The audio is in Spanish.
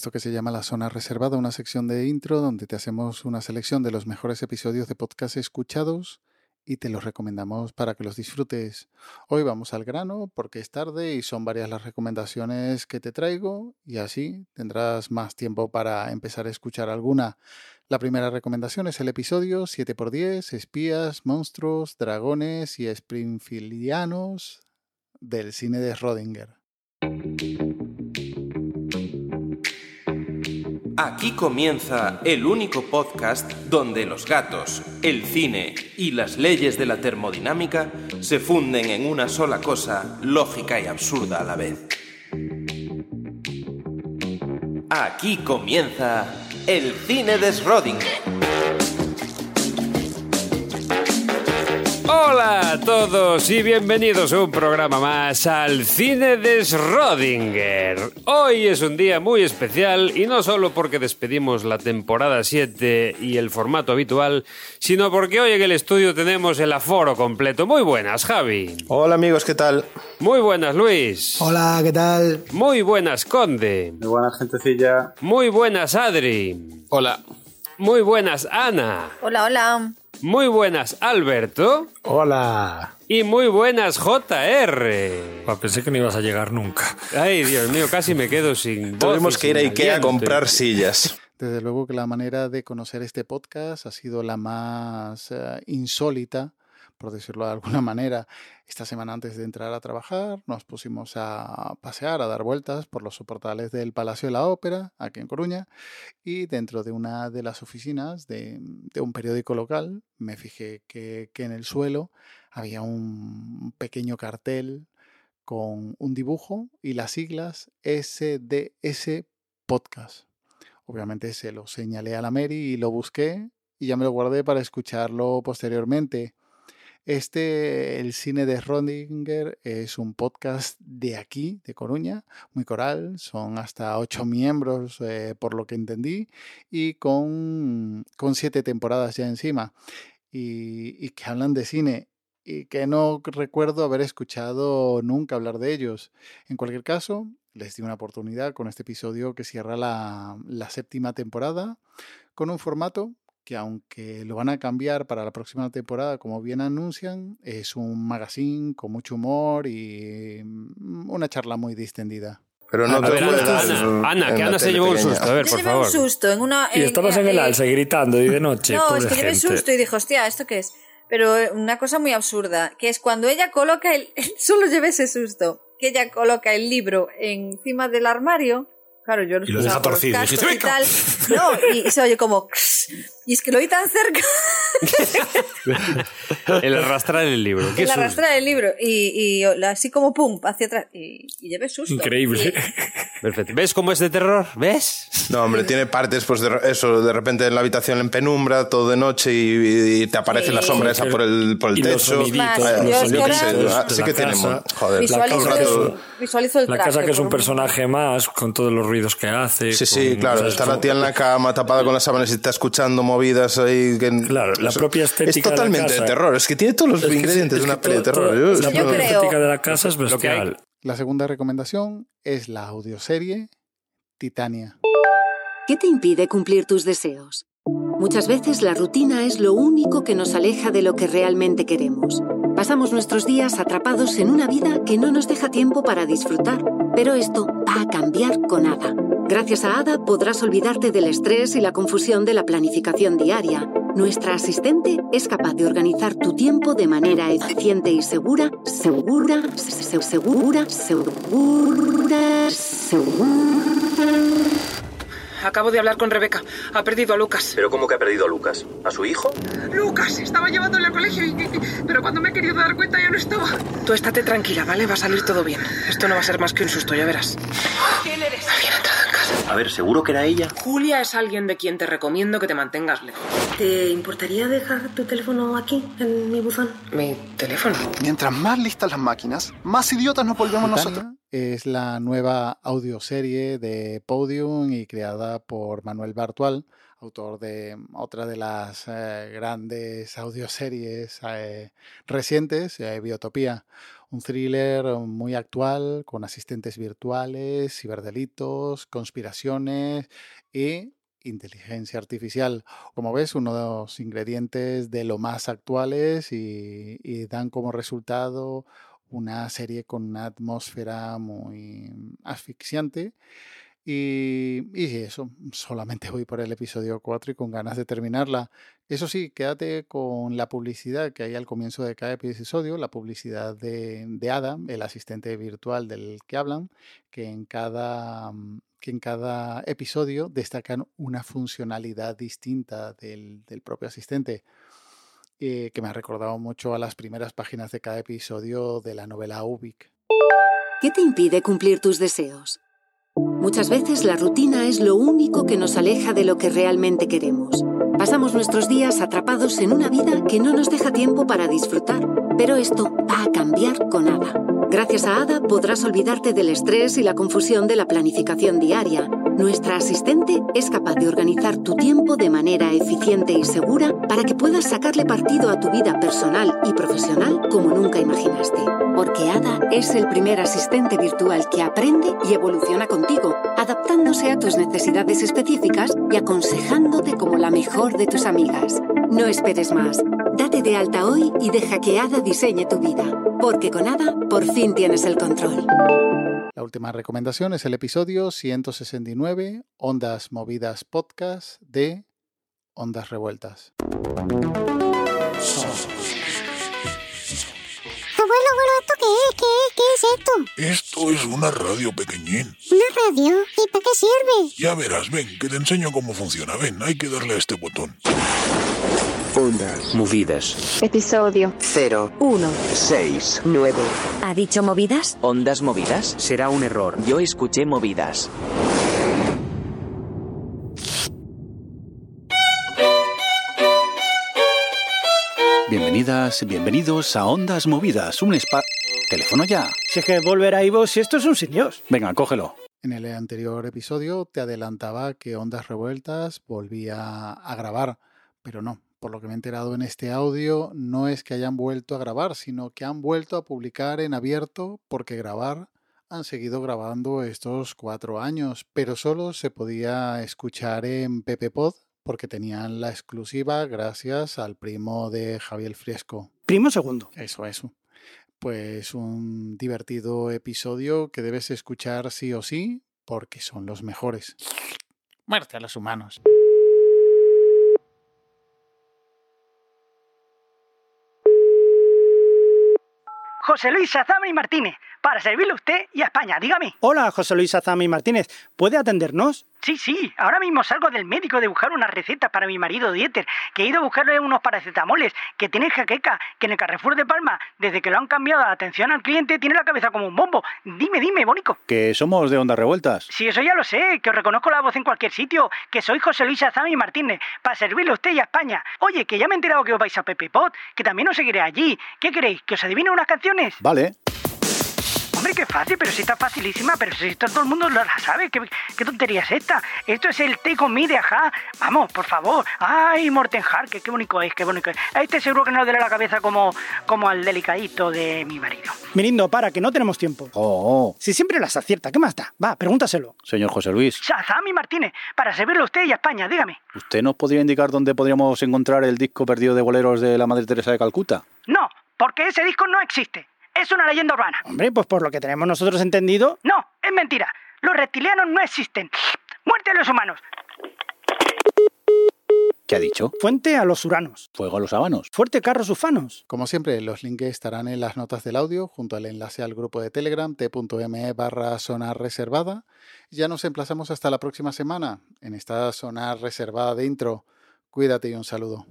Esto que se llama La Zona Reservada, una sección de intro donde te hacemos una selección de los mejores episodios de podcast escuchados y te los recomendamos para que los disfrutes. Hoy vamos al grano porque es tarde y son varias las recomendaciones que te traigo y así tendrás más tiempo para empezar a escuchar alguna. La primera recomendación es el episodio 7x10, espías, monstruos, dragones y springfieldianos del cine de Rodinger. Aquí comienza el único podcast donde los gatos, el cine y las leyes de la termodinámica se funden en una sola cosa lógica y absurda a la vez. Aquí comienza el cine de Schrödinger. Hola a todos y bienvenidos a un programa más al cine de Schrödinger. Hoy es un día muy especial y no solo porque despedimos la temporada 7 y el formato habitual, sino porque hoy en el estudio tenemos el aforo completo. Muy buenas, Javi. Hola amigos, ¿qué tal? Muy buenas, Luis. Hola, ¿qué tal? Muy buenas, Conde. Muy buenas, gentecilla. Muy buenas, Adri. Hola. Muy buenas, Ana. Hola, hola. Muy buenas, Alberto. Hola. Y muy buenas, JR. Ah, pensé que no ibas a llegar nunca. Ay, Dios mío, casi me quedo sin Tuvimos que ir a Ikea a comprar sillas. Desde luego que la manera de conocer este podcast ha sido la más eh, insólita, por decirlo de alguna manera. Esta semana antes de entrar a trabajar nos pusimos a pasear, a dar vueltas por los soportales del Palacio de la Ópera, aquí en Coruña, y dentro de una de las oficinas de, un periódico local me fijé que, que en el suelo había un pequeño cartel con un dibujo y las siglas SDS Podcast. Obviamente se lo señalé a la Mary y lo busqué y ya me lo guardé para escucharlo posteriormente. Este, el cine de Rodinger, es un podcast de aquí, de Coruña, muy coral, son hasta ocho miembros eh, por lo que entendí y con, con siete temporadas ya encima y, y que hablan de cine y que no recuerdo haber escuchado nunca hablar de ellos. En cualquier caso, les di una oportunidad con este episodio que cierra la, la séptima temporada con un formato que aunque lo van a cambiar para la próxima temporada, como bien anuncian, es un magazine con mucho humor y mm, una charla muy distendida. Pero no te ver, Ana, en- Ana, en que Ana se llevó un susto. A ver, por favor. un susto en una. Y estabas en el eh, alce gritando y de noche. No, es que llevé susto y dije, hostia, ¿esto qué es? Pero eh, una cosa muy absurda, que es cuando ella coloca el. Solo llevé ese susto, que ella coloca el libro encima del armario. Claro, yo lo Y lo deja torcido, y tal. No, y, y se oye como. Y es que lo oí tan cerca. El arrastrar el libro. ¿Qué el susto? arrastrar el libro. Y, y así como pum, hacia atrás. Y, y llevé susto. Increíble. Perfecto. ¿Ves cómo es de terror? ¿Ves? No, hombre, tiene partes, pues de eso, de repente en la habitación en penumbra, todo de noche y, y te aparece Sí. la sombra esa por el, por el Y techo. Más, Vaya, yo que sé, sí la que tiene. casa. Joder, Visualizo, rato- el, visualizo el La traje, casa que es un personaje más, con todos los ruidos que hace. Sí, sí, con- claro. Está es la tía en la cama, tapada con las sábanas y está escuchando movidas ahí. que- Claro, la propia estética Es de la totalmente de, casa. terror. Es que tiene todos los Es que ingredientes es de una peli de terror. la propia estética de la casa es Lo que hay- bestial. La segunda recomendación es la audioserie Titania. ¿Qué te impide cumplir tus deseos? Muchas veces la rutina es lo único que nos aleja de lo que realmente queremos. Pasamos nuestros días atrapados en una vida que no nos deja tiempo para disfrutar, pero esto va a cambiar con Ada. Gracias a Ada podrás olvidarte del estrés y la confusión de la planificación diaria. Nuestra asistente es capaz de organizar tu tiempo de manera eficiente y segura, segura, se- se- segura, segura, segura. Acabo de hablar con Rebeca. Ha perdido a Lucas. ¿Pero cómo que ha perdido a Lucas? ¿A su hijo? Lucas, estaba llevándole al colegio y, y- Pero cuando me he querido dar cuenta ya no estaba. Tú estate tranquila, ¿vale? Va a salir todo bien. Esto no va a ser más que un susto, ya verás. ¿Quién eres? Alguien ha entrado. A ver, ¿seguro que era ella? Julia es alguien de quien te recomiendo que te mantengas lejos. ¿Te importaría dejar tu teléfono aquí, en mi buzón? ¿Mi teléfono? Mientras más listas las máquinas, más idiotas nos volvemos nosotros. Es la nueva audioserie de Podium y creada por Manuel Bartual, autor de otra de las eh, grandes audioseries eh, recientes, eh, Biotopía. Un thriller muy actual con asistentes virtuales, ciberdelitos, conspiraciones y inteligencia artificial. Como ves, uno de los ingredientes de lo más actuales y, y dan como resultado una serie con una atmósfera muy asfixiante. Y, y, eso, solamente voy por el episodio 4 y con ganas de terminarla. Eso sí, quédate con la publicidad que hay al comienzo de cada episodio, la publicidad de, de Ada, el asistente virtual del que hablan, que en cada, que en cada episodio destacan una funcionalidad distinta del, del propio asistente. Eh, que me ha recordado mucho a las primeras páginas de cada episodio de la novela Ubik. ¿Qué te impide cumplir tus deseos? Muchas veces la rutina es lo único que nos aleja de lo que realmente queremos. Pasamos nuestros días atrapados en una vida que no nos deja tiempo para disfrutar, pero esto va a cambiar con Ada. Gracias a Ada podrás olvidarte del estrés y la confusión de la planificación diaria. Nuestra asistente es capaz de organizar tu tiempo de manera eficiente y segura para que puedas sacarle partido a tu vida personal y profesional como nunca imaginaste. Porque Ada es el primer asistente virtual que aprende y evoluciona contigo, adaptándose a tus necesidades específicas y aconsejándote como la mejor de tus amigas. No esperes más. Date de alta hoy y deja que Ada diseñe tu vida. Porque con Ada por fin tienes el control. La última recomendación es el episodio 169, Ondas Movidas Podcast de Ondas Revueltas. Abuelo, abuelo, ¿esto qué es? ¿Qué esto? Esto es una radio pequeñín. ¿Una radio? ¿Y para qué sirve? Ya verás, ven, que te enseño cómo funciona. Ven, hay que darle a este botón. Ondas movidas. Episodio 0, 1, 6, 9. ¿Ha dicho movidas? ¿Ondas movidas? Será un error. Yo escuché movidas. Bienvenidas, bienvenidos a Ondas Movidas, un spa... ¿Teléfono ya? Si es que volver a Ivo, si esto es un sin Dios. Venga, cógelo. En el anterior episodio te adelantaba que Ondas Revueltas volvía a grabar, pero no. Por lo que me he enterado en este audio, no es que hayan vuelto a grabar, sino que han vuelto a publicar en abierto porque grabar han seguido grabando estos cuatro años, pero solo se podía escuchar en PPPod porque tenían la exclusiva gracias al primo de Javier Friesco. Primo segundo. Eso, eso. Pues un divertido episodio que debes escuchar sí o sí porque son los mejores. Muerte a los humanos. José Luis Azami Martínez, para servirle a usted y a España, dígame. Hola, José Luis Azami Martínez. ¿Puede atendernos? Sí, sí, ahora mismo salgo del médico de buscar unas recetas para mi marido Dieter, que he ido a buscarle unos paracetamoles que tiene jaqueca, que en el Carrefour de Palma, desde que lo han cambiado a atención al cliente, tiene la cabeza como un bombo. Dime, dime, Bónico. Que somos de Ondas Revueltas. Sí, eso ya lo sé, que os reconozco la voz en cualquier sitio, que soy José Luis Azami Martínez, para servirle a usted y a España. Oye, que ya me he enterado que os vais a Pepe Pot, que también os seguiré allí. ¿Qué queréis? ¿Que os adivine unas canciones? Vale. Hombre, qué fácil, pero si está facilísima, pero si todo el mundo lo la sabe. ¿Qué, ¿Qué, tontería es esta? Esto es el Take On Me de Ajá. Vamos, por favor. Ay, Morten Harker, qué bonito es, qué bonito es. A este seguro que no le duele la cabeza como, como al delicadito de mi marido. Mirindo, para, que no tenemos tiempo. Oh, oh. Si siempre las acierta, ¿qué más da? Va, pregúntaselo. Señor José Luis. Shazami Martínez, para servirle a usted y a España, dígame. ¿Usted nos podría indicar dónde podríamos encontrar el disco perdido de boleros de la Madre Teresa de Calcuta? No, porque ese disco no existe. Es una leyenda urbana. Hombre, pues por lo que tenemos nosotros entendido. No, es mentira. Los reptilianos no existen. ¡Muerte a los humanos! ¿Qué ha dicho? Fuente a los uranos. Fuego a los habanos. Fuerte carros ufanos. Como siempre, los links estarán en las notas del audio, junto al enlace al grupo de Telegram, t.me barra zona reservada. Ya nos emplazamos hasta la próxima semana en esta zona reservada de intro. Cuídate y un saludo.